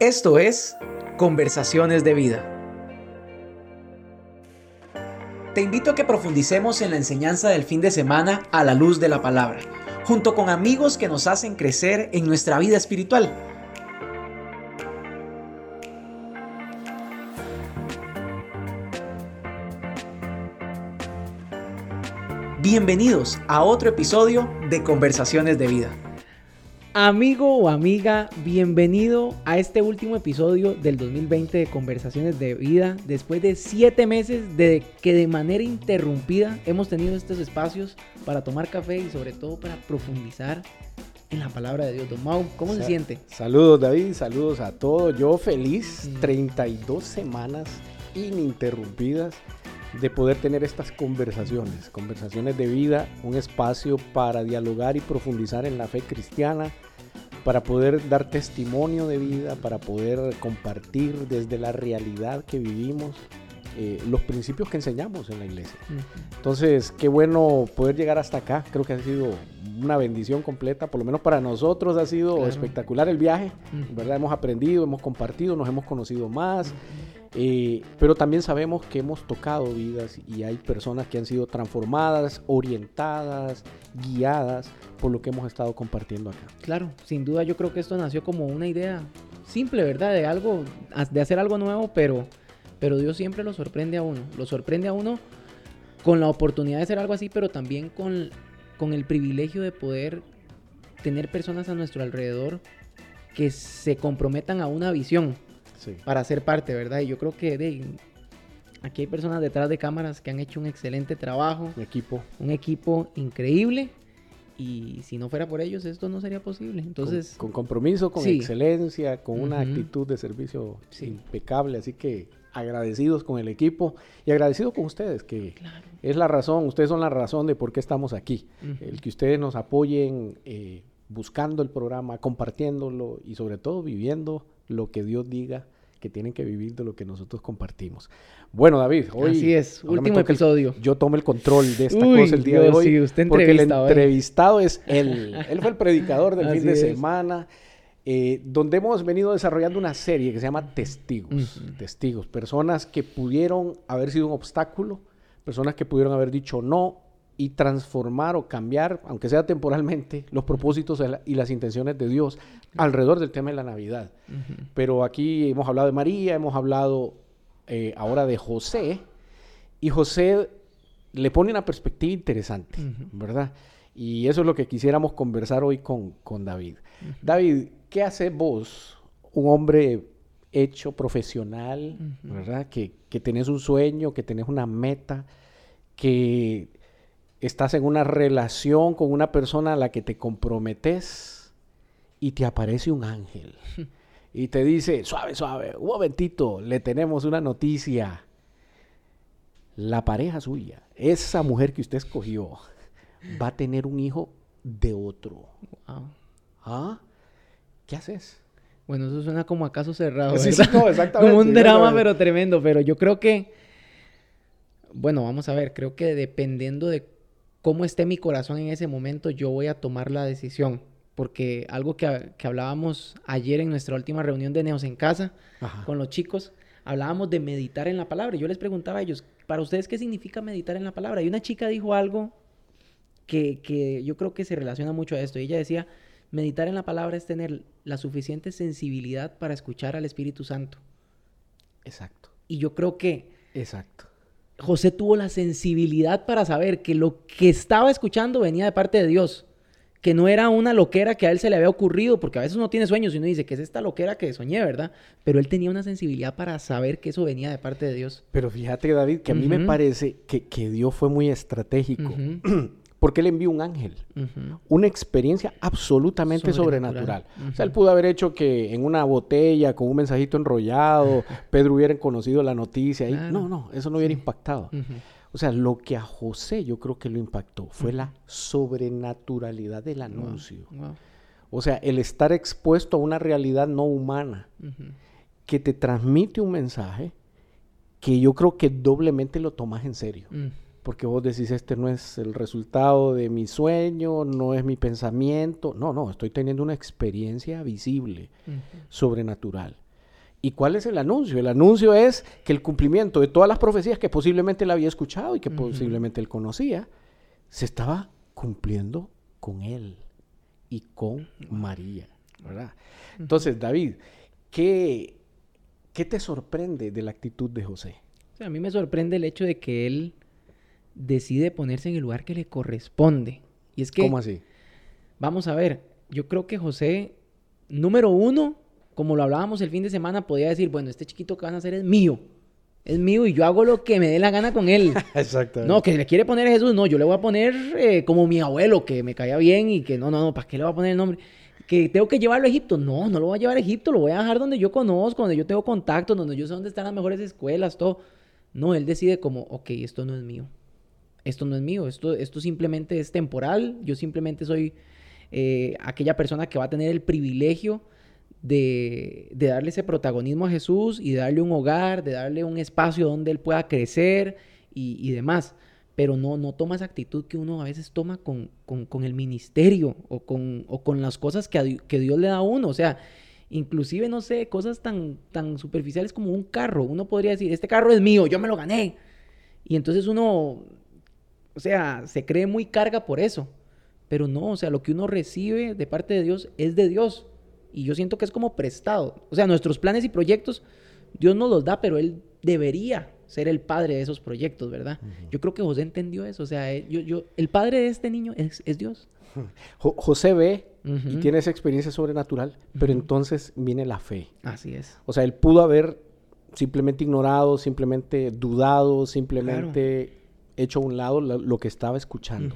Esto es Conversaciones de Vida. Te invito a que profundicemos en la enseñanza del fin de semana a la luz de la palabra, junto con amigos que nos hacen crecer en nuestra vida espiritual. Bienvenidos a otro episodio de Conversaciones de Vida. Amigo o amiga, bienvenido a este último episodio del 2020 de Conversaciones de Vida. Después de siete meses de que de manera interrumpida hemos tenido estos espacios para tomar café y sobre todo para profundizar en la palabra de Dios. Don Mau, ¿cómo se siente? Saludos David, saludos a todos. Yo feliz, 32 semanas ininterrumpidas de poder tener estas conversaciones, conversaciones de vida, un espacio para dialogar y profundizar en la fe cristiana, para poder dar testimonio de vida, para poder compartir desde la realidad que vivimos eh, los principios que enseñamos en la iglesia. Entonces, qué bueno poder llegar hasta acá. Creo que ha sido una bendición completa, por lo menos para nosotros ha sido espectacular el viaje. ¿verdad? Hemos aprendido, hemos compartido, nos hemos conocido más. Eh, pero también sabemos que hemos tocado vidas y hay personas que han sido transformadas, orientadas, guiadas por lo que hemos estado compartiendo acá. Claro, sin duda yo creo que esto nació como una idea simple, ¿verdad? De algo, de hacer algo nuevo, pero, pero Dios siempre lo sorprende a uno. Lo sorprende a uno con la oportunidad de hacer algo así, pero también con, con el privilegio de poder tener personas a nuestro alrededor que se comprometan a una visión para ser parte, ¿verdad? Y yo creo que de, aquí hay personas detrás de cámaras que han hecho un excelente trabajo. Un equipo. Un equipo increíble. Y si no fuera por ellos, esto no sería posible. Entonces. Con, compromiso, con excelencia, con una actitud de servicio impecable. Así que agradecidos con el equipo y agradecidos con ustedes, que es la razón, ustedes son la razón de por qué estamos aquí. El que ustedes nos apoyen eh, buscando el programa, compartiéndolo y sobre todo viviendo lo que Dios diga que tienen que vivir de lo que nosotros compartimos. Bueno, David, hoy. Así es, último episodio. yo tomo el control de esta cosa el día de hoy. Sí, usted porque el entrevistado es él. él fue el predicador del fin de semana. Eh, donde hemos venido desarrollando una serie que se llama Testigos. Testigos, personas que pudieron haber sido un obstáculo, personas que pudieron haber dicho no y transformar o cambiar, aunque sea temporalmente, los propósitos y las intenciones de Dios alrededor del tema de la Navidad. Pero aquí hemos hablado de María, hemos hablado eh, ahora de José, y José le pone una perspectiva interesante, ¿verdad? Y eso es lo que quisiéramos conversar hoy con, con David. David, ¿qué hace vos, un hombre hecho profesional, ¿verdad? Que, que tenés un sueño, que tenés una meta, que estás en una relación con una persona a la que te comprometes y te aparece un ángel y te dice, suave, suave, un momentito, le tenemos una noticia. La pareja suya, esa mujer que usted escogió, va a tener un hijo de otro. ¿Ah? ¿Qué haces? Bueno, eso suena como a caso cerrado. Sí, sí, no, exactamente. como un drama, pero tremendo. Pero yo creo que, bueno, vamos a ver, creo que dependiendo de cómo esté mi corazón en ese momento, yo voy a tomar la decisión. Porque algo que, hablábamos ayer en nuestra última reunión de Neos en Casa con los chicos, hablábamos de meditar en la palabra. Yo les preguntaba a ellos, ¿para ustedes qué significa meditar en la palabra? Y una chica dijo algo que, que yo creo que se relaciona mucho a esto. Ella decía, meditar en la palabra es tener la suficiente sensibilidad para escuchar al Espíritu Santo. Exacto. Y yo creo que... Exacto José tuvo la sensibilidad para saber que lo que estaba escuchando venía de parte de Dios, que no era una loquera que a él se le había ocurrido, porque a veces uno tiene sueños y uno dice que es esta loquera que soñé, ¿verdad? Pero él tenía una sensibilidad para saber que eso venía de parte de Dios. Pero fíjate, David, que a mí me parece que, que, Dios fue muy estratégico. porque él envió un ángel. Una experiencia absolutamente sobrenatural. O sea, él pudo haber hecho que en una botella, con un mensajito enrollado, Pedro hubiera conocido la noticia. Y... No, no, eso no hubiera impactado. O sea, lo que a José yo creo que lo impactó fue la sobrenaturalidad del anuncio. O sea, el estar expuesto a una realidad no humana que te transmite un mensaje que yo creo que doblemente lo tomas en serio. Porque vos decís, este no es el resultado de mi sueño, no es mi pensamiento. No, no, estoy teniendo una experiencia visible, sobrenatural. ¿Y cuál es el anuncio? El anuncio es que el cumplimiento de todas las profecías que posiblemente él había escuchado y que posiblemente él conocía, se estaba cumpliendo con él y con María, ¿verdad? Entonces, David, ¿qué, ¿qué te sorprende de la actitud de José? a mí me sorprende el hecho de que él decide ponerse en el lugar que le corresponde. Y es que... ¿Cómo así? Vamos a ver, yo creo que José, número uno, como lo hablábamos el fin de semana, podía decir, bueno, este chiquito que van a hacer es mío. Es mío y yo hago lo que me dé la gana con él. Exactamente. No, que le quiere poner a Jesús, no, yo le voy a poner eh, como mi abuelo, que me caía bien y que no, no, no, ¿para qué le voy a poner el nombre? Que tengo que llevarlo a Egipto. No, no lo voy a llevar a Egipto, lo voy a dejar donde yo conozco, donde yo tengo contacto, donde yo sé dónde están las mejores escuelas, todo. No, él decide como, ok, esto no es mío. Esto no es mío, esto, esto simplemente es temporal, yo simplemente soy eh, aquella persona que va a tener el privilegio de, darle ese protagonismo a Jesús y de darle un hogar, de darle un espacio donde él pueda crecer y, demás. Pero no, no toma esa actitud que uno a veces toma con, el ministerio o con, con las cosas que, que, Dios le da a uno. O sea, inclusive, no sé, cosas tan, tan superficiales como un carro. Uno podría decir, este carro es mío, yo me lo gané. Y entonces uno, o sea, se cree muy carga por eso. Pero no, o sea, lo que uno recibe de parte de Dios es de Dios. Y yo siento que es como prestado. O sea, nuestros planes y proyectos, Dios nos los da, pero Él debería ser el padre de esos proyectos, ¿verdad? Yo creo que José entendió eso. O sea, yo, yo, el padre de este niño es, Dios. José ve y tiene esa experiencia sobrenatural, pero entonces viene la fe. Así es. O sea, él pudo haber simplemente ignorado, simplemente dudado, simplemente hecho a un lado lo, que estaba escuchando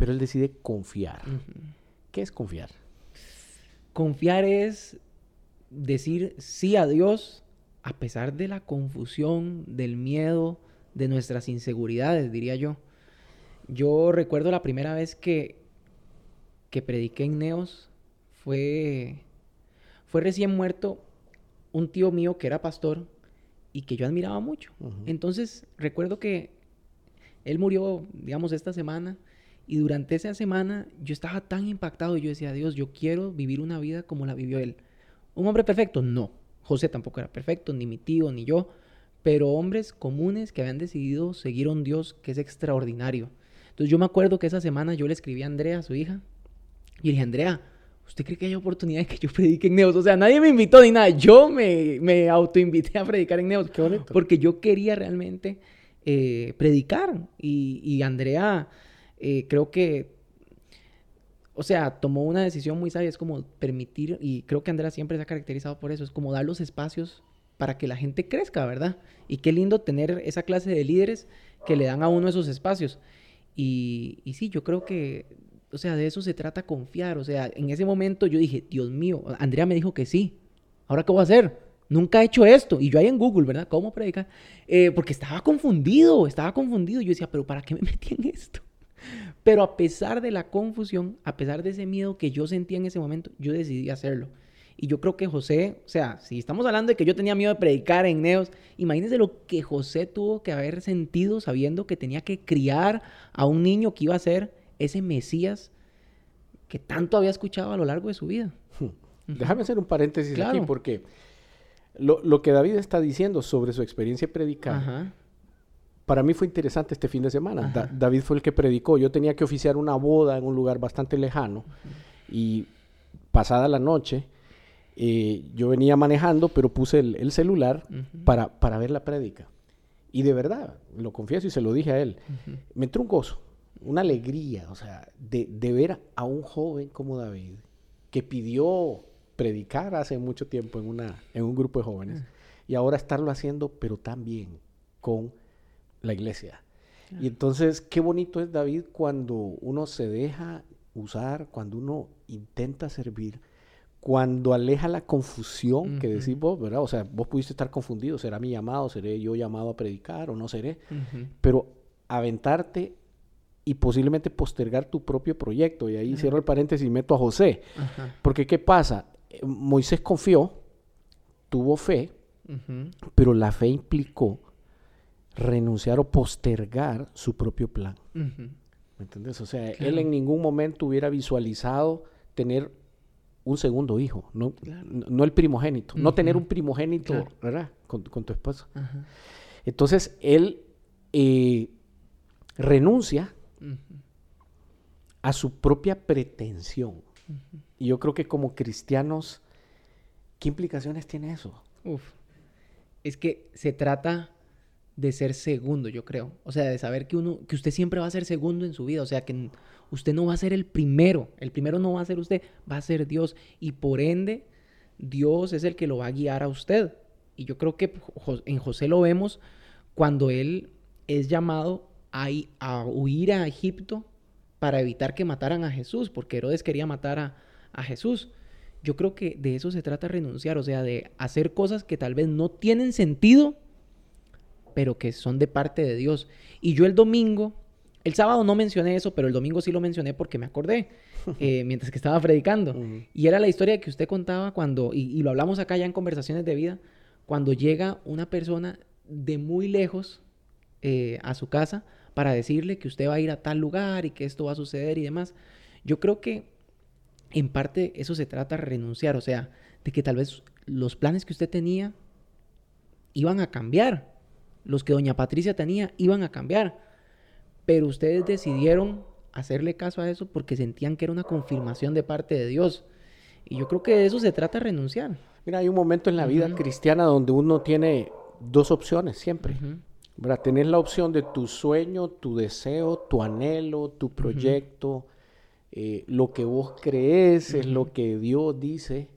pero él decide confiar. ¿Qué es confiar? Confiar es decir sí a Dios a pesar de la confusión, del miedo, de nuestras inseguridades, diría yo. Yo recuerdo la primera vez que, que prediqué en Neos, fue, fue recién muerto un tío mío que era pastor y que yo admiraba mucho. Entonces recuerdo que él murió, digamos, esta semana y durante esa semana yo estaba tan impactado y yo decía, Dios, yo quiero vivir una vida como la vivió él. ¿Un hombre perfecto? No. José tampoco era perfecto, ni mi tío, ni yo. Pero hombres comunes que habían decidido seguir a un Dios que es extraordinario. Entonces yo me acuerdo que esa semana yo le escribí a Andrea, su hija, y le dije, Andrea, ¿usted cree que hay oportunidad de que yo predique en Neos? O sea, nadie me invitó ni nada. Yo me, me autoinvité a predicar en Neos. Qué bonito. Porque yo quería realmente eh, predicar. Y, Andrea eh, creo que, o sea, tomó una decisión muy sabia, es como permitir, y creo que Andrea siempre se ha caracterizado por eso, es como dar los espacios para que la gente crezca, ¿verdad? Y qué lindo tener esa clase de líderes que le dan a uno esos espacios. Y, y sí, yo creo que, o sea, de eso se trata confiar. O sea, en ese momento yo dije, Dios mío, Andrea me dijo que sí. ¿Ahora qué voy a hacer? Nunca he hecho esto. Y yo ahí en Google, ¿verdad? ¿Cómo predicar? Eh, porque estaba confundido, estaba confundido. Yo decía, pero ¿para qué me metí en esto? Pero a pesar de la confusión, a pesar de ese miedo que yo sentía en ese momento, yo decidí hacerlo. Y yo creo que José, o sea, si estamos hablando de que yo tenía miedo de predicar en Neos, imagínense lo que José tuvo que haber sentido sabiendo que tenía que criar a un niño que iba a ser ese Mesías que tanto había escuchado a lo largo de su vida. Déjame hacer un paréntesis aquí porque lo, que David está diciendo sobre su experiencia predicada para mí fue interesante este fin de semana. David fue el que predicó. Yo tenía que oficiar una boda en un lugar bastante lejano y pasada la noche eh, yo venía manejando, pero puse el, celular para, para, ver la prédica. Y de verdad, lo confieso y se lo dije a él, me entró un gozo, una alegría, o sea, de, de ver a un joven como David que pidió predicar hace mucho tiempo en, una, en un grupo de jóvenes y ahora estarlo haciendo, pero también con la iglesia. Y entonces, qué bonito es David cuando uno se deja usar, cuando uno intenta servir, cuando aleja la confusión que decís vos, ¿verdad? O sea, vos pudiste estar confundido, ¿será mi llamado? ¿Seré yo llamado a predicar o no seré? Pero aventarte y posiblemente postergar tu propio proyecto. Y ahí cierro el paréntesis y meto a José. Porque ¿qué pasa? Moisés confió, tuvo fe, pero la fe implicó renunciar o postergar su propio plan. ¿Me entiendes? O sea, él en ningún momento hubiera visualizado tener un segundo hijo, no, no el primogénito, no tener un primogénito, ¿verdad? Con, tu esposo. Entonces, él eh, renuncia a su propia pretensión. Y yo creo que como cristianos, ¿qué implicaciones tiene eso? Uf. Es que se trata de ser segundo, yo creo. O sea, de saber que uno, que usted siempre va a ser segundo en su vida. O sea, que usted no va a ser el primero. El primero no va a ser usted, va a ser Dios. Y por ende, Dios es el que lo va a guiar a usted. Y yo creo que en José lo vemos cuando él es llamado a, a huir a Egipto para evitar que mataran a Jesús, porque Herodes quería matar a, a Jesús. Yo creo que de eso se trata renunciar, o sea, de hacer cosas que tal vez no tienen sentido, pero que son de parte de Dios. Y yo el domingo, el sábado no mencioné eso, pero el domingo sí lo mencioné porque me acordé, eh, mientras que estaba predicando. Y era la historia que usted contaba cuando, y, lo hablamos acá ya en conversaciones de vida, cuando llega una persona de muy lejos eh, a su casa para decirle que usted va a ir a tal lugar y que esto va a suceder y demás. Yo creo que en parte eso se trata de renunciar, o sea, de que tal vez los planes que usted tenía iban a cambiar los que doña Patricia tenía iban a cambiar. Pero ustedes decidieron hacerle caso a eso porque sentían que era una confirmación de parte de Dios. Y yo creo que de eso se trata de renunciar. Mira, hay un momento en la vida cristiana donde uno tiene dos opciones siempre. Tener la opción de tu sueño, tu deseo, tu anhelo, tu proyecto, eh, lo que vos crees, es lo que Dios dice.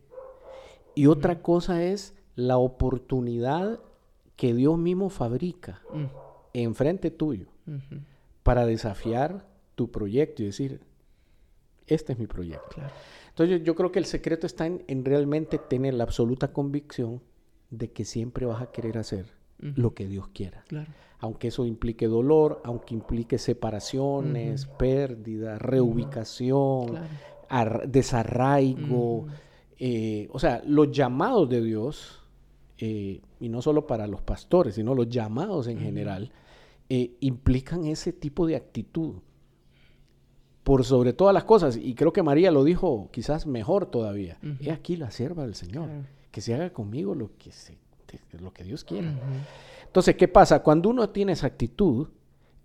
Y otra cosa es la oportunidad que Dios mismo fabrica mm. enfrente tuyo para desafiar tu proyecto y decir, este es mi proyecto. Entonces yo, creo que el secreto está en, realmente tener la absoluta convicción de que siempre vas a querer hacer lo que Dios quiera. Aunque eso implique dolor, aunque implique separaciones, pérdida, reubicación, desarraigo. Eh, o sea, los llamados de Dios eh, y no solo para los pastores, sino los llamados en general, eh, implican ese tipo de actitud. Por sobre todas las cosas, y creo que María lo dijo quizás mejor todavía, es aquí la sierva del Señor, que se haga conmigo lo que, lo que Dios quiera. Entonces, ¿qué pasa? Cuando uno tiene esa actitud,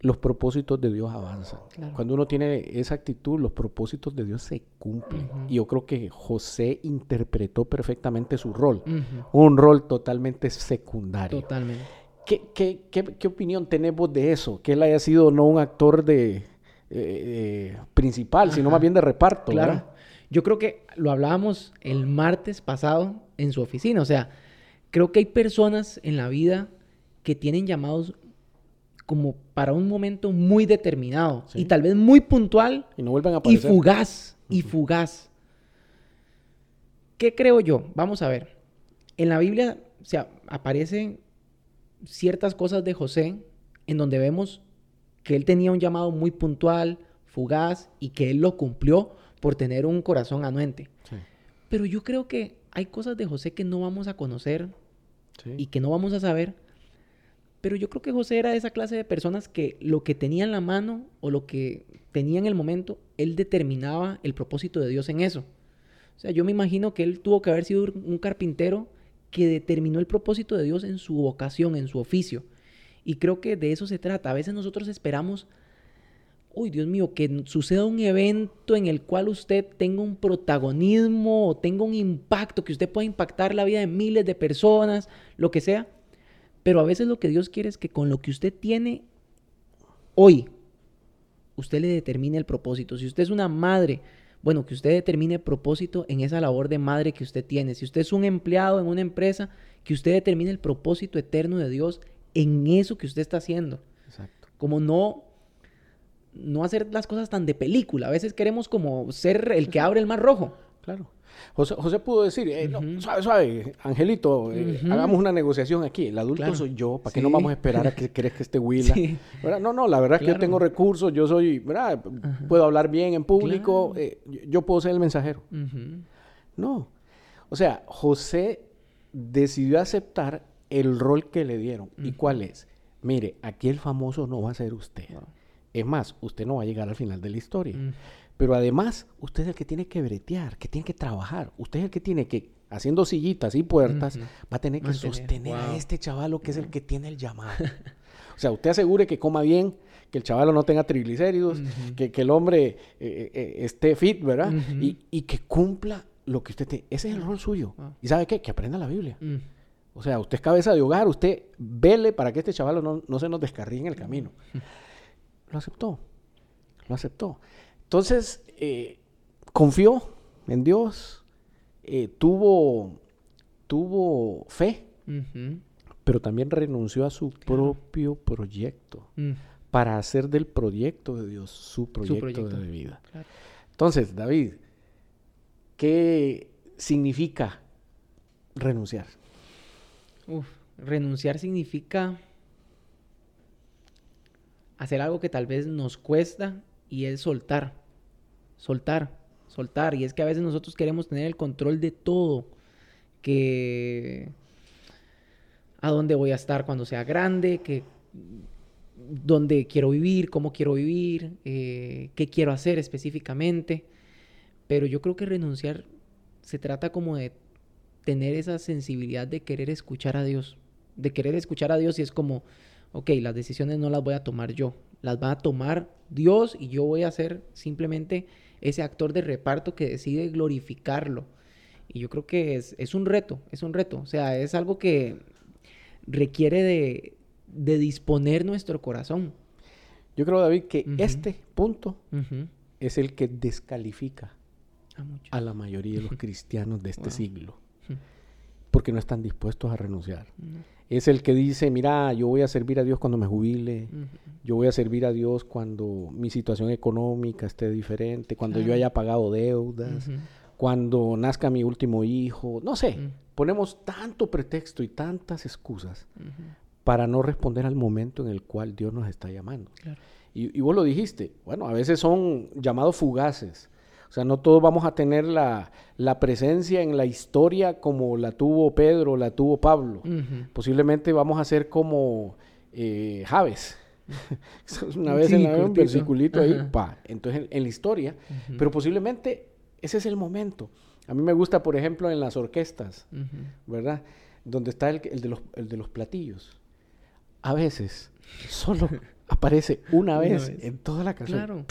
los propósitos de Dios avanzan. Cuando uno tiene esa actitud, los propósitos de Dios se cumplen. Y yo creo que José interpretó perfectamente su rol, un rol totalmente secundario. Totalmente. ¿Qué, opinión tenemos de eso? Que él haya sido no un actor de eh, eh, principal, sino más bien de reparto. Claro. Yo creo que lo hablábamos el martes pasado en su oficina. O sea, creo que hay personas en la vida que tienen llamados como para un momento muy determinado y tal vez muy puntual y no vuelven a y fugaz y fugaz. ¿Qué creo yo? Vamos a ver. En la Biblia o aparecen ciertas cosas de José en donde vemos que él tenía un llamado muy puntual, fugaz y que él lo cumplió por tener un corazón anuente. Pero yo creo que hay cosas de José que no vamos a conocer y que no vamos a saber pero yo creo que José era de esa clase de personas que lo que tenía en la mano o lo que tenía en el momento, él determinaba el propósito de Dios en eso. O sea, yo me imagino que él tuvo que haber sido un carpintero que determinó el propósito de Dios en su vocación, en su oficio. Y creo que de eso se trata. A veces nosotros esperamos, uy, Dios mío, que suceda un evento en el cual usted tenga un protagonismo o tenga un impacto, que usted pueda impactar la vida de miles de personas, lo que sea. Pero a veces lo que Dios quiere es que con lo que usted tiene hoy, usted le determine el propósito. Si usted es una madre, bueno, que usted determine el propósito en esa labor de madre que usted tiene. Si usted es un empleado en una empresa, que usted determine el propósito eterno de Dios en eso que usted está haciendo. Exacto. Como no no hacer las cosas tan de película. A veces queremos como ser el que abre el mar rojo. Claro. José, pudo decir, eh, suave, suave, Angelito, eh, hagamos una negociación aquí. El adulto soy yo, ¿para qué no vamos a esperar a que crees que esté Willa? No, no, la verdad es que yo tengo recursos, yo soy, ¿verdad? Puedo hablar bien en público, eh, yo puedo ser el mensajero. No. O sea, José decidió aceptar el rol que le dieron. ¿Y cuál es? Mire, aquí el famoso no va a ser usted. Es más, usted no va a llegar al final de la historia. Pero además, usted es el que tiene que bretear, que tiene que trabajar. Usted es el que tiene que, haciendo sillitas y puertas, va a tener que sostener a este chavalo que es el que tiene el llamado. o sea, usted asegure que coma bien, que el chavalo no tenga triglicéridos, que, el hombre eh, eh, eh, esté fit, ¿verdad? y, que cumpla lo que usted tiene. Ese es el rol suyo. ¿Y sabe qué? Que aprenda la Biblia. Mm. O sea, usted es cabeza de hogar, usted vele para que este chaval no, se nos descarríe en el camino. Lo aceptó, lo aceptó. Entonces, eh, confió en Dios, eh, tuvo, tuvo fe, pero también renunció a su propio proyecto mm. para hacer del proyecto de Dios su proyecto, de vida. Entonces, David, ¿qué significa renunciar? renunciar significa hacer algo que tal vez nos cuesta y es soltar, soltar, soltar. Y es que a veces nosotros queremos tener el control de todo, que a dónde voy a estar cuando sea grande, que dónde quiero vivir, cómo quiero vivir, eh, qué quiero hacer específicamente. Pero yo creo que renunciar se trata como de tener esa sensibilidad de querer escuchar a Dios, de querer escuchar a Dios y es como, ok, las decisiones no las voy a tomar yo, las va a tomar Dios y yo voy a ser simplemente ese actor de reparto que decide glorificarlo. Y yo creo que es, es un reto, es un reto, o sea, es algo que requiere de, de disponer nuestro corazón. Yo creo, David, que este punto es el que descalifica a, la mayoría de los cristianos de este siglo porque no están dispuestos a renunciar. Es el que dice, mira, yo voy a servir a Dios cuando me jubile, yo voy a servir a Dios cuando mi situación económica esté diferente, cuando yo haya pagado deudas, cuando nazca mi último hijo, no sé, ponemos tanto pretexto y tantas excusas para no responder al momento en el cual Dios nos está llamando. Y, y, vos lo dijiste, bueno, a veces son llamados fugaces, o sea, no todos vamos a tener la, presencia en la historia como la tuvo Pedro, la tuvo Pablo. Posiblemente vamos a ser como eh, Javes. Una vez en la un versiculito ahí, pa. Entonces, en, la historia. Pero posiblemente ese es el momento. A mí me gusta, por ejemplo, en las orquestas, ¿verdad? Donde está el, de los, el de los platillos. A veces, solo aparece una vez, en toda la canción. Claro.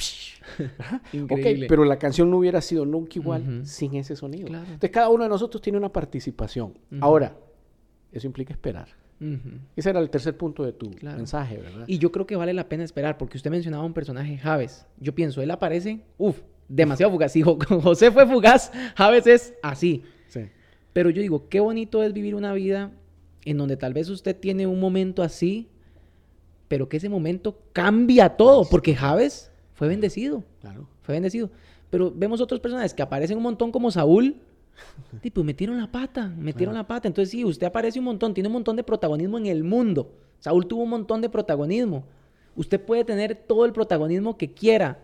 ok, pero la canción no hubiera sido nunca igual sin ese sonido. Entonces cada uno de nosotros tiene una participación. Ahora, eso implica esperar. Ese era el tercer punto de tu mensaje, ¿verdad? Y yo creo que vale la pena esperar, porque usted mencionaba un personaje, Javes. Yo pienso, él aparece, uff, demasiado fugaz. Si José fue fugaz, Javes es así. Sí. Pero yo digo, qué bonito es vivir una vida en donde tal vez usted tiene un momento así, pero que ese momento cambia todo, porque Javes fue bendecido. Claro. Fue bendecido. Pero vemos otros personajes que aparecen un montón como Saúl. Tipo, metieron la pata, metieron la pata. Entonces, sí, usted aparece un montón, tiene un montón de protagonismo en el mundo. Saúl tuvo un montón de protagonismo. Usted puede tener todo el protagonismo que quiera,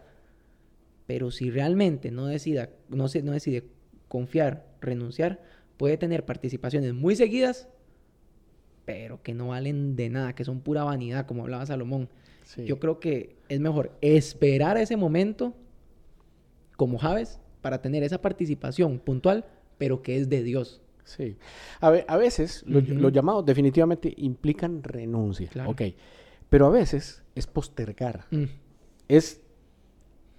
pero si realmente no, decida, no, se, no decide confiar, renunciar, puede tener participaciones muy seguidas pero que no valen de nada, que son pura vanidad, como hablaba Salomón. Yo creo que es mejor esperar ese momento como Javes para tener esa participación puntual, pero que es de Dios. Sí. A, a veces los, llamados definitivamente implican renuncia. Ok. Pero a veces es postergar. Mm. Es,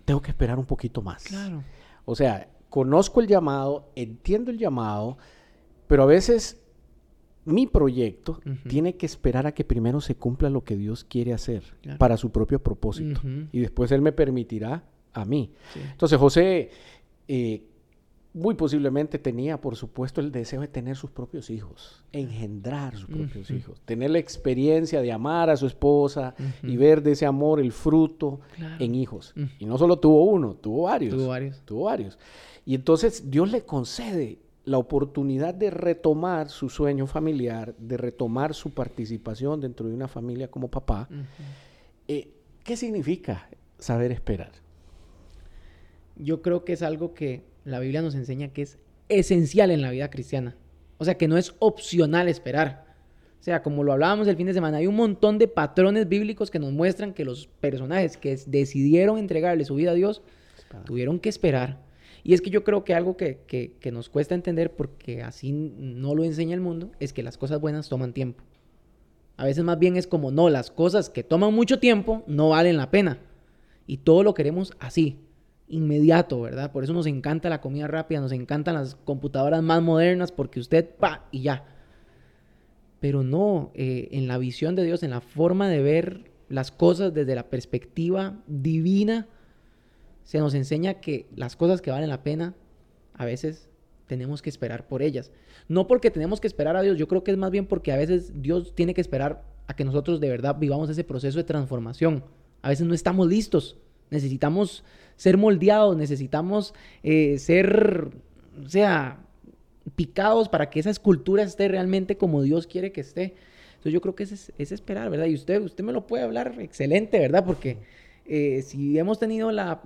tengo que esperar un poquito más. Claro. O sea, conozco el llamado, entiendo el llamado, pero a veces mi proyecto tiene que esperar a que primero se cumpla lo que Dios quiere hacer para su propio propósito. Y después Él me permitirá a mí. Entonces José eh, muy posiblemente tenía, por supuesto, el deseo de tener sus propios hijos, engendrar sus propios hijos, tener la experiencia de amar a su esposa y ver de ese amor el fruto en hijos. Y no solo tuvo uno, tuvo varios. Tuvo varios. Tuvo varios. Y entonces Dios le concede la oportunidad de retomar su sueño familiar, de retomar su participación dentro de una familia como papá. Eh, ¿Qué significa saber esperar? Yo creo que es algo que la Biblia nos enseña que es esencial en la vida cristiana. O sea, que no es opcional esperar. O sea, como lo hablábamos el fin de semana, hay un montón de patrones bíblicos que nos muestran que los personajes que decidieron entregarle su vida a Dios Tuvieron que esperar. Y es que yo creo que algo que, que, nos cuesta entender, porque así no lo enseña el mundo, es que las cosas buenas toman tiempo. A veces más bien es como, no, las cosas que toman mucho tiempo no valen la pena. Y todo lo queremos así, inmediato, ¿verdad? Por eso nos encanta la comida rápida, nos encantan las computadoras más modernas, porque usted, pa, y ya. Pero no, eh, en la visión de Dios, en la forma de ver las cosas desde la perspectiva divina, se nos enseña que las cosas que valen la pena, a veces tenemos que esperar por ellas. No porque tenemos que esperar a Dios, yo creo que es más bien porque a veces Dios tiene que esperar a que nosotros de verdad vivamos ese proceso de transformación. A veces no estamos listos, necesitamos ser moldeados, necesitamos eh, ser, o sea, picados para que esa escultura esté realmente como Dios quiere que esté. Entonces yo creo que es, es esperar, ¿verdad? Y usted, usted me lo puede hablar excelente, ¿verdad? Porque eh, si hemos tenido la,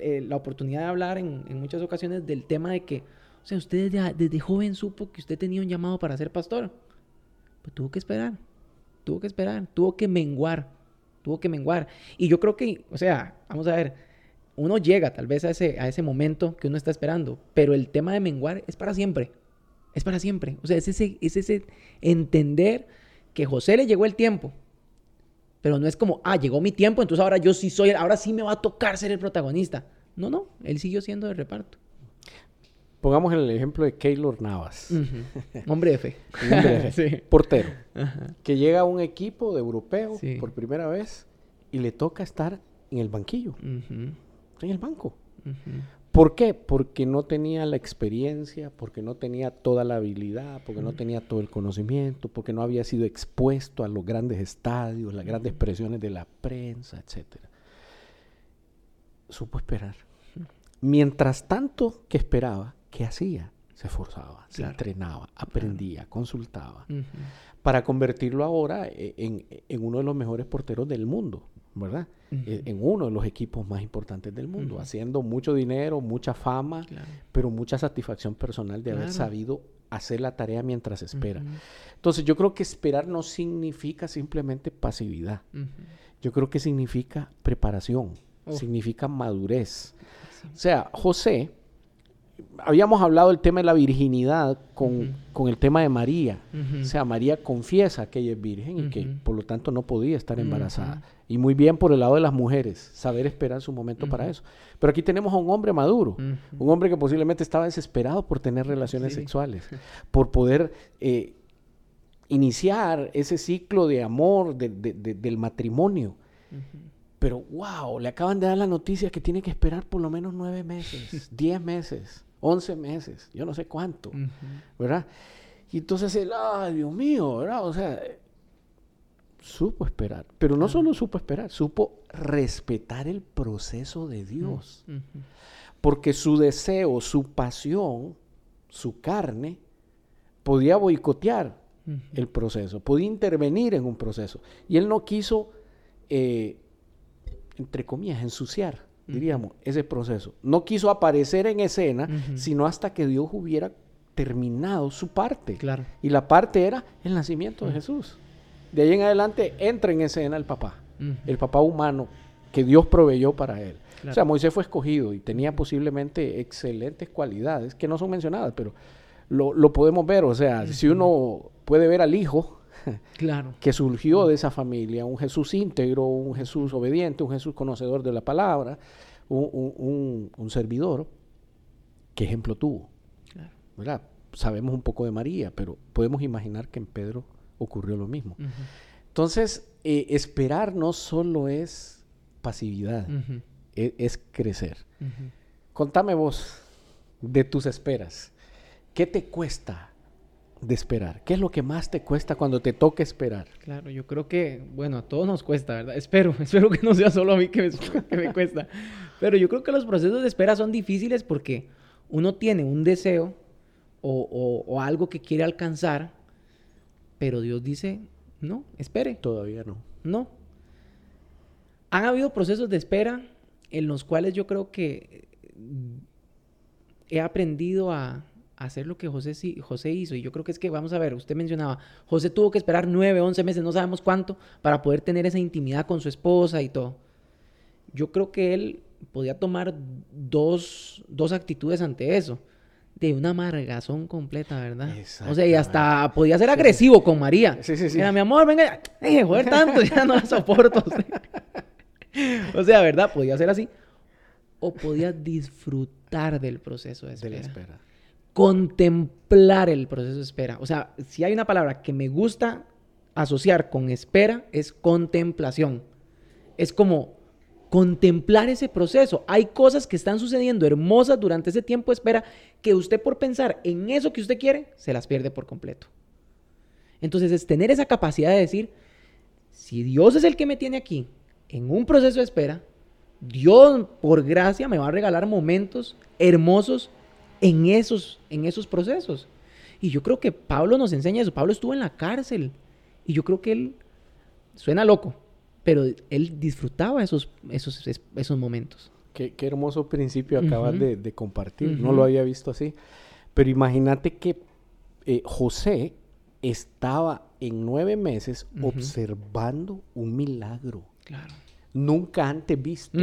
eh, la oportunidad de hablar en, muchas ocasiones del tema de que, o sea, usted desde, desde, joven supo que usted tenía un llamado para ser pastor, pues tuvo que esperar, tuvo que esperar, tuvo que menguar, tuvo que menguar. Y yo creo que, o sea, vamos a ver, uno llega tal vez a ese, a ese momento que uno está esperando, pero el tema de menguar es para siempre, es para siempre. O sea, es ese, es ese entender que José le llegó el tiempo, pero no es como, ah, llegó mi tiempo, entonces ahora yo sí soy, ahora sí me va a tocar ser el protagonista. No, no, él siguió siendo de reparto. Pongamos el ejemplo de Keylor Navas. Hombre de fe. Portero. Que llega a un equipo de europeo por primera vez y le toca estar en el banquillo. En el banco. ¿Por qué? Porque no tenía la experiencia, porque no tenía toda la habilidad, porque no tenía todo el conocimiento, porque no había sido expuesto a los grandes estadios, las grandes presiones de la prensa, etc. Supo esperar. Mientras tanto que esperaba, ¿qué hacía? Se esforzaba, se entrenaba, aprendía, consultaba, para convertirlo ahora e, en uno de los mejores porteros del mundo. ¿Verdad? Eh, en uno de los equipos más importantes del mundo, haciendo mucho dinero, mucha fama, pero mucha satisfacción personal de haber sabido hacer la tarea mientras espera. Entonces yo creo que esperar no significa simplemente pasividad. Yo creo que significa preparación, significa madurez. O sea, José habíamos hablado del tema de la virginidad con, el tema de María. O sea, María confiesa que ella es virgen y que por lo tanto no podía estar embarazada. Y muy bien por el lado de las mujeres, saber esperar su momento para eso. Pero aquí tenemos a un hombre maduro, un hombre que posiblemente estaba desesperado por tener relaciones sexuales, por poder eh, iniciar ese ciclo de amor del matrimonio. Pero wow, le acaban de dar la noticia que tiene que esperar por lo menos nueve meses, diez meses. 11 meses, yo no sé cuánto, ¿verdad? Y entonces él, ay, Dios mío, ¿verdad? O sea, supo esperar, pero no solo supo esperar, supo respetar el proceso de Dios. Porque su deseo, su pasión, su carne, podía boicotear el proceso, podía intervenir en un proceso. Y él no quiso, eh, entre comillas, ensuciar diríamos, ese proceso. No quiso aparecer en escena, sino hasta que Dios hubiera terminado su parte. Claro. Y la parte era el nacimiento de Jesús. De ahí en adelante entra en escena el papá, el papá humano que Dios proveyó para él. O sea, Moisés fue escogido y tenía posiblemente excelentes cualidades que no son mencionadas, pero lo, podemos ver. O sea, si uno puede ver al hijo, claro. que surgió de esa familia, un Jesús íntegro, un Jesús obediente, un Jesús conocedor de la palabra, un, servidor. ¿Qué ejemplo tuvo? ¿Verdad? Sabemos un poco de María, pero podemos imaginar que en Pedro ocurrió lo mismo. Entonces, eh, esperar no solo es pasividad, e, es, crecer. Contame vos de tus esperas. ¿Qué te cuesta de esperar? ¿Qué es lo que más te cuesta cuando te toca esperar? Claro, yo creo que, bueno, a todos nos cuesta, ¿verdad? Espero, espero que no sea solo a mí que me, cuesta. Pero yo creo que los procesos de espera son difíciles porque uno tiene un deseo o, algo que quiere alcanzar, pero Dios dice, no, espere. Todavía no. No. Han habido procesos de espera en los cuales yo creo que he aprendido a, hacer lo que José, José hizo. Y yo creo que es que, vamos a ver, usted mencionaba, José tuvo que esperar nueve, once meses, no sabemos cuánto, para poder tener esa intimidad con su esposa y todo. Yo creo que él podía tomar dos, dos actitudes ante eso. De una amargazón completa, ¿verdad? O sea, y hasta podía ser agresivo con María. Sí, sí, sí. Era, mi amor, venga, eh, joder tanto, ya no la soporto. o sea, ¿verdad? Podía ser así. O podía disfrutar del proceso de espera. De la espera. Contemplar el proceso de espera. O sea, si hay una palabra que me gusta asociar con espera, es contemplación. Es como contemplar ese proceso. Hay cosas que están sucediendo hermosas durante ese tiempo de espera que usted por pensar en eso que usted quiere, se las pierde por completo. Entonces es tener esa capacidad de decir, si Dios es el que me tiene aquí en un proceso de espera, Dios por gracia me va a regalar momentos hermosos en esos, en esos procesos. Y yo creo que Pablo nos enseña eso. Pablo estuvo en la cárcel y yo creo que él suena loco, pero él disfrutaba esos, esos, esos momentos. Qué, hermoso principio acabas de, compartir, no lo había visto así. Pero imagínate que eh, José estaba en nueve meses observando un milagro. Claro. Nunca antes visto.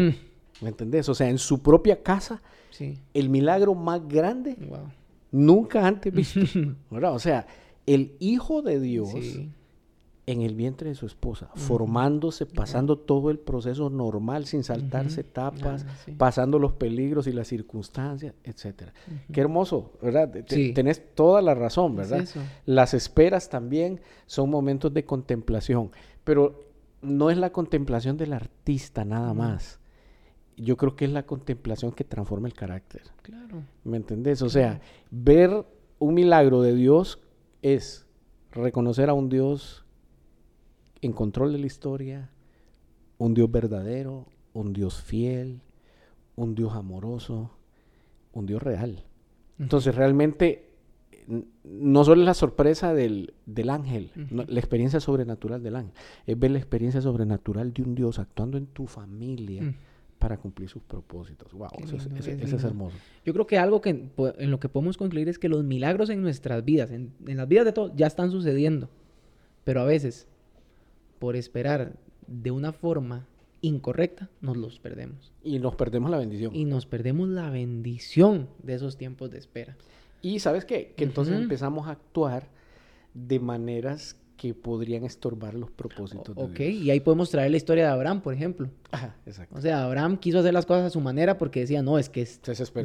¿Me entendés? O sea, en su propia casa, el milagro más grande, nunca antes visto. O sea, el Hijo de Dios en el vientre de su esposa, formándose, pasando todo el proceso normal, sin saltarse etapas, pasando los peligros y las circunstancias, etcétera. Qué hermoso, ¿verdad? Tenés toda la razón, ¿verdad? las esperas también son momentos de contemplación, pero no es la contemplación del artista nada más. Yo creo que es la contemplación que transforma el carácter. Claro. ¿Me entendés? O sea, ver un milagro de Dios es reconocer a un Dios en control de la historia, un Dios verdadero, un Dios fiel, un Dios amoroso, un Dios real. Entonces realmente no solo es la sorpresa del, ángel, la experiencia sobrenatural del ángel, es ver la experiencia sobrenatural de un Dios actuando en tu familia mm. Para cumplir sus propósitos. Wow, eso, es, hermoso. Yo creo que algo que en lo que podemos concluir es que los milagros en nuestras vidas, en, en las vidas de todos, ya están sucediendo. Pero a veces por esperar de una forma incorrecta, nos los perdemos. Y nos perdemos la bendición. Y nos perdemos la bendición de esos tiempos de espera. Y sabes qué? Que entonces empezamos a actuar de maneras que podrían estorbar los propósitos de Ok, y ahí podemos traer la historia de Abraham, por ejemplo. Ajá, exacto. O sea, Abraham quiso hacer las cosas a su manera porque decía, no, es que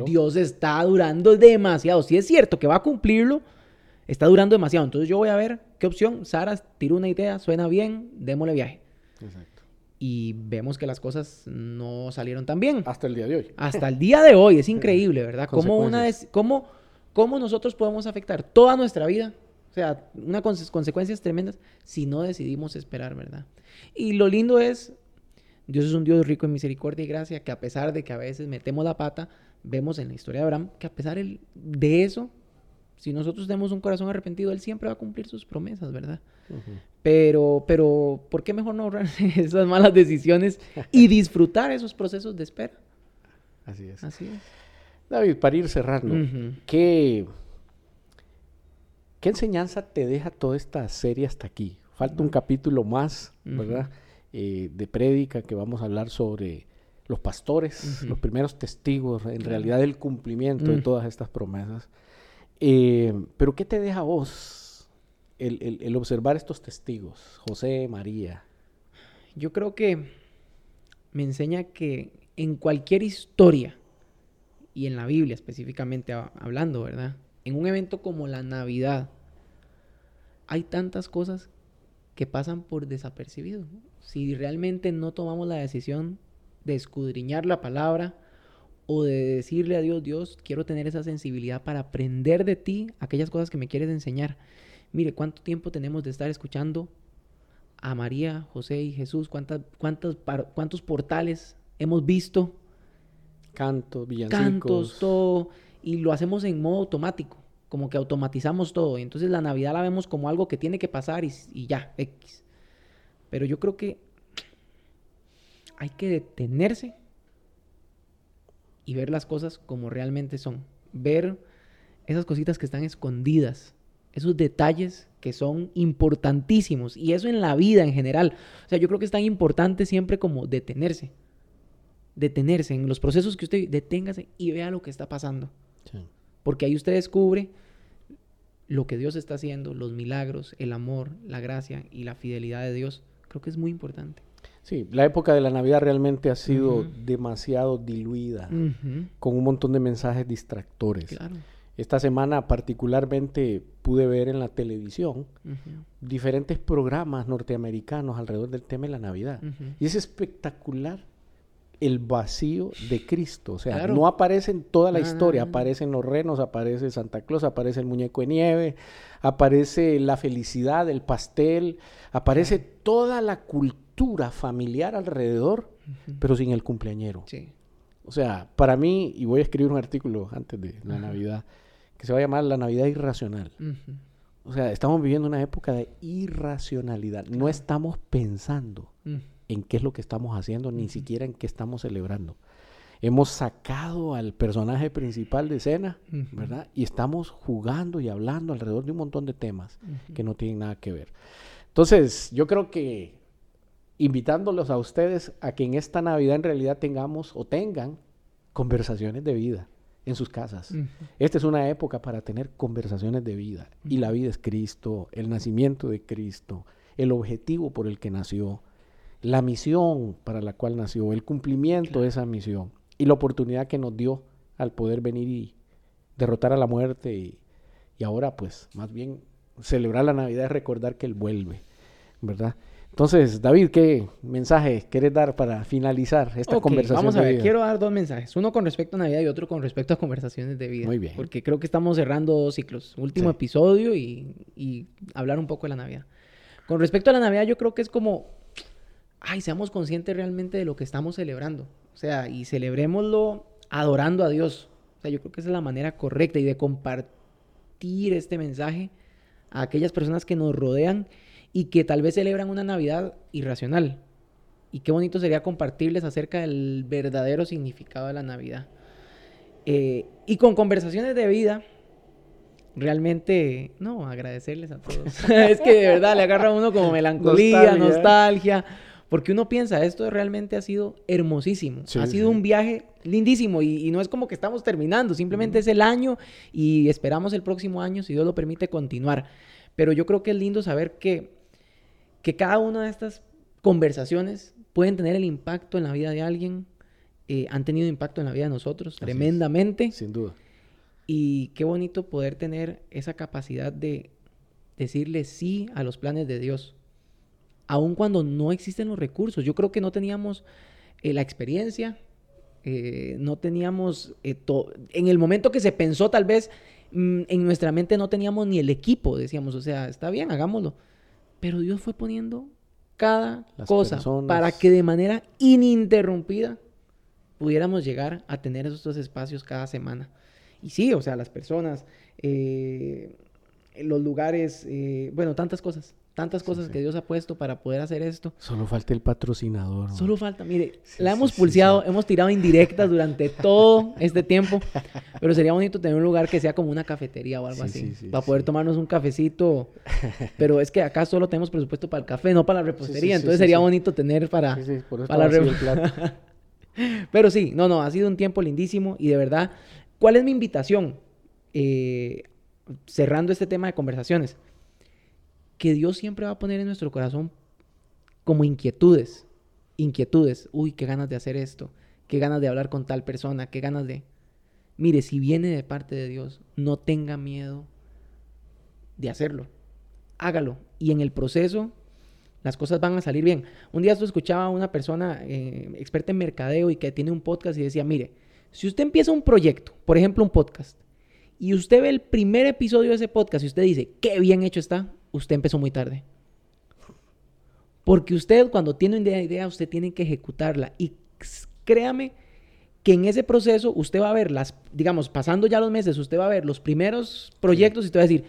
Dios está durando demasiado. Si es cierto que va a cumplirlo, está durando demasiado. Entonces yo voy a ver qué opción. Sara tiró una idea, suena bien, démosle viaje. Exacto. Y vemos que las cosas no salieron tan bien. Hasta el día de hoy. Hasta el día de hoy. Es increíble, ¿verdad? Cómo, una cómo, cómo nosotros podemos afectar toda nuestra vida. O sea, unas consecuencias tremendas si no decidimos esperar, ¿verdad? Y lo lindo es, Dios es un Dios rico en misericordia y gracia, que a pesar de que a veces metemos la pata, vemos en la historia de Abraham que a pesar de eso, si nosotros tenemos un corazón arrepentido, Él siempre va a cumplir sus promesas, ¿verdad? Pero, pero, ¿por qué mejor no ahorrar esas malas decisiones y disfrutar esos procesos de espera? Así es. Así es. David, para ir cerrando, ¿qué, ¿qué enseñanza te deja toda esta serie hasta aquí? Falta un capítulo más, ¿verdad? Eh, de prédica que vamos a hablar sobre los pastores, los primeros testigos, en realidad del cumplimiento de todas estas promesas. Eh, pero ¿qué te deja vos el, observar estos testigos, José, María? Yo creo que me enseña que en cualquier historia, y en la Biblia específicamente hablando, ¿verdad? En un evento como la Navidad, hay tantas cosas que pasan por desapercibido. Si realmente no tomamos la decisión de escudriñar la palabra, o de decirle a Dios, Dios, quiero tener esa sensibilidad para aprender de ti aquellas cosas que me quieres enseñar. Mire, ¿cuánto tiempo tenemos de estar escuchando a María, José y Jesús? ¿Cuántas, cuántos, ¿Cuántos portales hemos visto? Cantos, villancicos. Cantos, todo. Y lo hacemos en modo automático, como que automatizamos todo. Y entonces la Navidad la vemos como algo que tiene que pasar y, ya, X. Pero yo creo que hay que detenerse y ver las cosas como realmente son. Ver esas cositas que están escondidas, esos detalles que son importantísimos y eso en la vida en general. O sea, yo creo que es tan importante siempre como detenerse. detenerse en los procesos que usted deténgase y vea lo que está pasando. Porque ahí usted descubre lo que Dios está haciendo, los milagros, el amor, la gracia y la fidelidad de Dios. Creo que es muy importante. Sí, la época de la Navidad realmente ha sido demasiado diluida, con un montón de mensajes distractores. Esta semana particularmente pude ver en la televisión diferentes programas norteamericanos alrededor del tema de la Navidad. Y es espectacular el vacío de Cristo. O sea, no aparece en toda la historia. Aparecen los renos, aparece Santa Claus, aparece el muñeco de nieve, aparece la felicidad, el pastel, aparece toda la cultura familiar alrededor, pero sin el cumpleañero. O sea, para mí, y voy a escribir un artículo antes de la Navidad, que se va a llamar La Navidad Irracional. O sea, estamos viviendo una época de irracionalidad. No estamos pensando en qué es lo que estamos haciendo, ni siquiera en qué estamos celebrando. Hemos sacado al personaje principal de escena, ¿verdad? Y estamos jugando y hablando alrededor de un montón de temas que no tienen nada que ver. Entonces, yo creo que invitándolos a ustedes a que en esta Navidad en realidad tengamos o tengan conversaciones de vida en sus casas. Esta es una época para tener conversaciones de vida. Y la vida es Cristo, el nacimiento de Cristo, el objetivo por el que nació, la misión para la cual nació, el cumplimiento de esa misión y la oportunidad que nos dio al poder venir y derrotar a la muerte y, ahora pues más bien celebrar la Navidad es recordar que Él vuelve, ¿verdad? Entonces, David, ¿qué mensaje quieres dar para finalizar esta conversación? Vamos a ver, quiero dar dos mensajes, uno con respecto a Navidad y otro con respecto a conversaciones de vida. Muy bien. Porque creo que estamos cerrando dos ciclos, último episodio y, y hablar un poco de la Navidad. Con respecto a la Navidad, yo creo que es como ay, seamos conscientes realmente de lo que estamos celebrando. O sea, y celebrémoslo adorando a Dios. O sea, yo creo que esa es la manera correcta y de compartir este mensaje a aquellas personas que nos rodean y que tal vez celebran una Navidad irracional. Y qué bonito sería compartirles acerca del verdadero significado de la Navidad. Eh, y con conversaciones de vida, realmente, no, agradecerles a todos. es que de verdad le agarra a uno como melancolía, nostalgia porque uno piensa, esto realmente ha sido hermosísimo. ha sido un viaje lindísimo y, no es como que estamos terminando, simplemente es el año y esperamos el próximo año, si Dios lo permite, continuar. Pero yo creo que es lindo saber que, que cada una de estas conversaciones pueden tener el impacto en la vida de alguien, eh, han tenido impacto en la vida de nosotros tremendamente. sin duda. Y qué bonito poder tener esa capacidad de decirle sí a los planes de Dios aun cuando no existen los recursos. Yo creo que no teníamos eh, la experiencia, eh, no teníamos, eh, en el momento que se pensó tal vez, mm, en nuestra mente no teníamos ni el equipo, decíamos, o sea, está bien, hagámoslo. Pero Dios fue poniendo cada cosa para que de manera ininterrumpida pudiéramos llegar a tener esos dos espacios cada semana. Y sí, o sea, las personas, los lugares, bueno, tantas cosas tantas cosas que Dios ha puesto para poder hacer esto. Solo falta el patrocinador. Solo falta, mire, la hemos pulseado, hemos tirado indirectas durante todo este tiempo, pero sería bonito tener un lugar que sea como una cafetería o algo así, para poder tomarnos un cafecito, pero es que acá solo tenemos presupuesto para el café, no para la repostería, entonces sería bonito tener para, para la repostería. pero sí, no, no, ha sido un tiempo lindísimo y de verdad, ¿cuál es mi invitación? Eh, cerrando este tema de conversaciones que Dios siempre va a poner en nuestro corazón como inquietudes. Inquietudes. Uy, qué ganas de hacer esto. Qué ganas de hablar con tal persona. Qué ganas de... Mire, si viene de parte de Dios, no tenga miedo de hacerlo. Hágalo. Y en el proceso, las cosas van a salir bien. Un día escuchaba a una persona eh, experta en mercadeo y que tiene un podcast y decía, mire, si usted empieza un proyecto, por ejemplo un podcast, y usted ve el primer episodio de ese podcast y usted dice, qué bien hecho está, usted empezó muy tarde. Porque usted cuando tiene una idea, usted tiene que ejecutarla. Y créame que en ese proceso usted va a ver las, digamos, pasando ya los meses, usted va a ver los primeros proyectos y usted va a decir,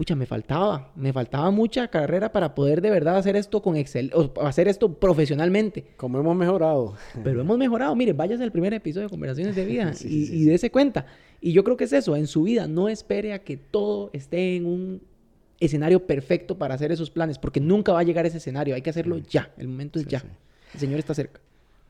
pucha, me faltaba, me faltaba mucha carrera para poder de verdad hacer esto con Excel, o hacer esto profesionalmente. Como hemos mejorado. Pero hemos mejorado. Mire, váyase al primer episodio de Conversaciones de Vida y, y dése cuenta. Y yo creo que es eso, en su vida no espere a que todo esté en un escenario perfecto para hacer esos planes, porque nunca va a llegar ese escenario, hay que hacerlo ya, el momento es ya. El Señor está cerca.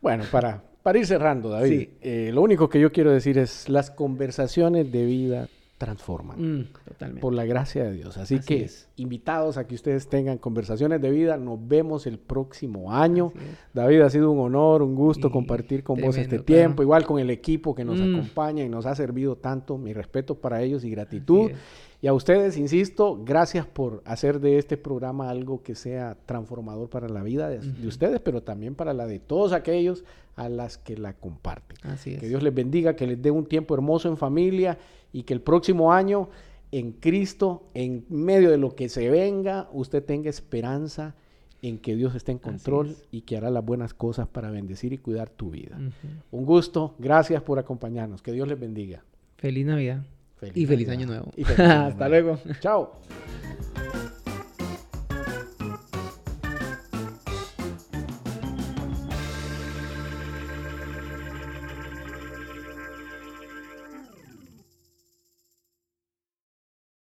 Bueno, para, para ir cerrando, David, eh, lo único que yo quiero decir es las conversaciones de vida transforman. Mm, totalmente. Por la gracia de Dios. Así, que invitados a que ustedes tengan conversaciones de vida. Nos vemos el próximo año. David, ha sido un honor, un gusto compartir con vos este tiempo. Igual con el equipo que nos mm. acompaña y nos ha servido tanto. Mi respeto para ellos y gratitud. Y a ustedes, insisto, gracias por hacer de este programa algo que sea transformador para la vida de, ustedes, pero también para la de todos aquellos a las que la comparten. Así es. Que Dios les bendiga, que les dé un tiempo hermoso en familia y que el próximo año en Cristo, en medio de lo que se venga, usted tenga esperanza en que Dios esté en control y que hará las buenas cosas para bendecir y cuidar tu vida. Un gusto, gracias por acompañarnos, que Dios les bendiga. Feliz Navidad y. Feliz año nuevo. Hasta luego. Chao.